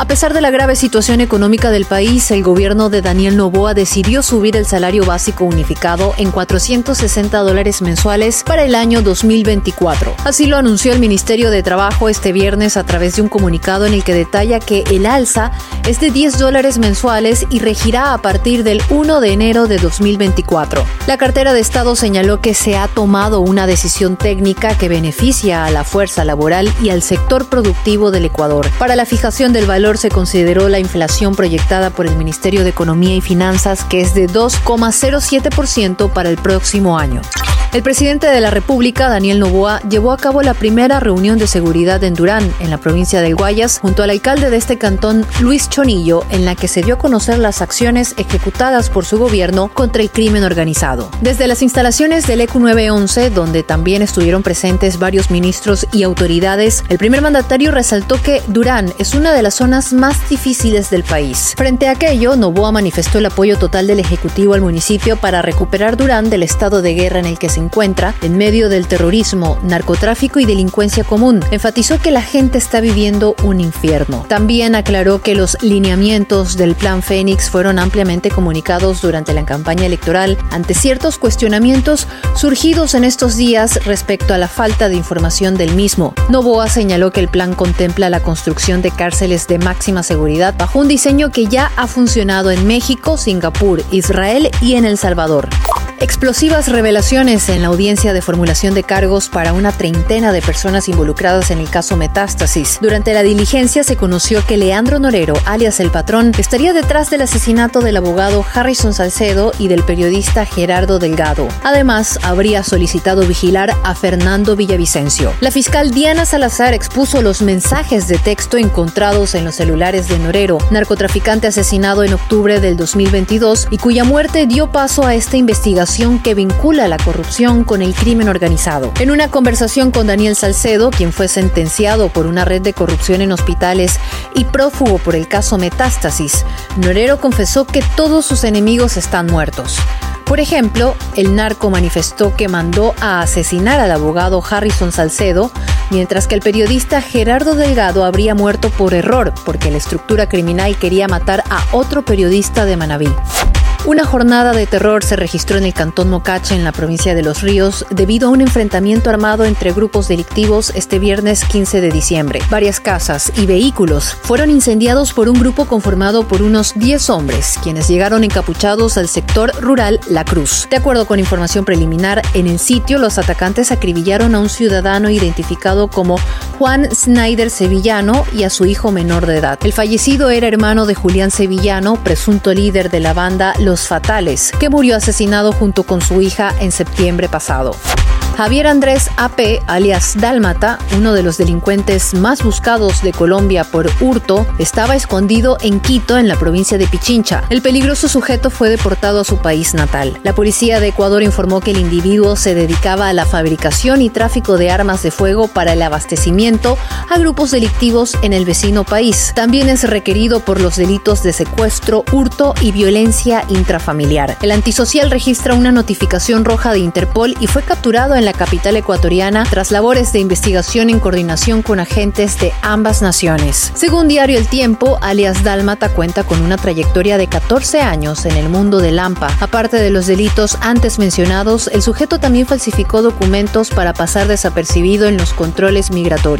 A pesar de la grave situación económica del país, el gobierno de Daniel Novoa decidió subir el salario básico unificado en 460 dólares mensuales para el año 2024. Así lo anunció el Ministerio de Trabajo este viernes a través de un comunicado en el que detalla que el alza es de 10 dólares mensuales y regirá a partir del 1 de enero de 2024. La cartera de Estado señaló que se ha tomado una decisión técnica que beneficia a la fuerza laboral y al sector productivo del Ecuador. Para la fijación del valor se consideró la inflación proyectada por el Ministerio de Economía y Finanzas, que es de 2,07% para el próximo año. El presidente de la República, Daniel Novoa, llevó a cabo la primera reunión de seguridad en Durán, en la provincia del Guayas, junto al alcalde de este cantón, Luis Chonillo, en la que se dio a conocer las acciones ejecutadas por su gobierno contra el crimen organizado. Desde las instalaciones del ECU 911, donde también estuvieron presentes varios ministros y autoridades, el primer mandatario resaltó que Durán es una de las zonas más difíciles del país. Frente a aquello, Novoa manifestó el apoyo total del Ejecutivo al municipio para recuperar Durán del estado de guerra en el que se encuentra en medio del terrorismo, narcotráfico y delincuencia común. Enfatizó que la gente está viviendo un infierno. También aclaró que los lineamientos del Plan Fénix fueron ampliamente comunicados durante la campaña electoral ante ciertos cuestionamientos surgidos en estos días respecto a la falta de información del mismo. Novoa señaló que el plan contempla la construcción de cárceles de máxima seguridad bajo un diseño que ya ha funcionado en México, Singapur, Israel y en El Salvador. Explosivas revelaciones en la audiencia de formulación de cargos para una treintena de personas involucradas en el caso Metástasis. Durante la diligencia se conoció que Leandro Norero, alias El Patrón, estaría detrás del asesinato del abogado Harrison Salcedo y del periodista Gerardo Delgado. Además, habría solicitado vigilar a Fernando Villavicencio. La fiscal Diana Salazar expuso los mensajes de texto encontrados en los celulares de Norero, narcotraficante asesinado en octubre del 2022 y cuya muerte dio paso a esta investigación que vincula la corrupción con el crimen organizado. En una conversación con Daniel Salcedo, quien fue sentenciado por una red de corrupción en hospitales y prófugo por el caso Metástasis, Norero confesó que todos sus enemigos están muertos. Por ejemplo, el narco manifestó que mandó a asesinar al abogado Harrison Salcedo, mientras que el periodista Gerardo Delgado habría muerto por error porque la estructura criminal quería matar a otro periodista de Manabí. Una jornada de terror se registró en el cantón Mocache, en la provincia de Los Ríos, debido a un enfrentamiento armado entre grupos delictivos este viernes 15 de diciembre. Varias casas y vehículos fueron incendiados por un grupo conformado por unos 10 hombres, quienes llegaron encapuchados al sector rural La Cruz. De acuerdo con información preliminar, en el sitio los atacantes acribillaron a un ciudadano identificado como Juan Snyder Sevillano y a su hijo menor de edad. El fallecido era hermano de Julián Sevillano, presunto líder de la banda Los Fatales, que murió asesinado junto con su hija en septiembre pasado. Javier Andrés AP, alias Dálmata, uno de los delincuentes más buscados de Colombia por hurto, estaba escondido en Quito, en la provincia de Pichincha. El peligroso sujeto fue deportado a su país natal. La policía de Ecuador informó que el individuo se dedicaba a la fabricación y tráfico de armas de fuego para el abastecimiento a grupos delictivos en el vecino país. También es requerido por los delitos de secuestro, hurto y violencia intrafamiliar. El antisocial registra una notificación roja de Interpol y fue capturado en la capital ecuatoriana tras labores de investigación en coordinación con agentes de ambas naciones. Según Diario El Tiempo, alias Dálmata cuenta con una trayectoria de 14 años en el mundo de Lampa. Aparte de los delitos antes mencionados, el sujeto también falsificó documentos para pasar desapercibido en los controles migratorios.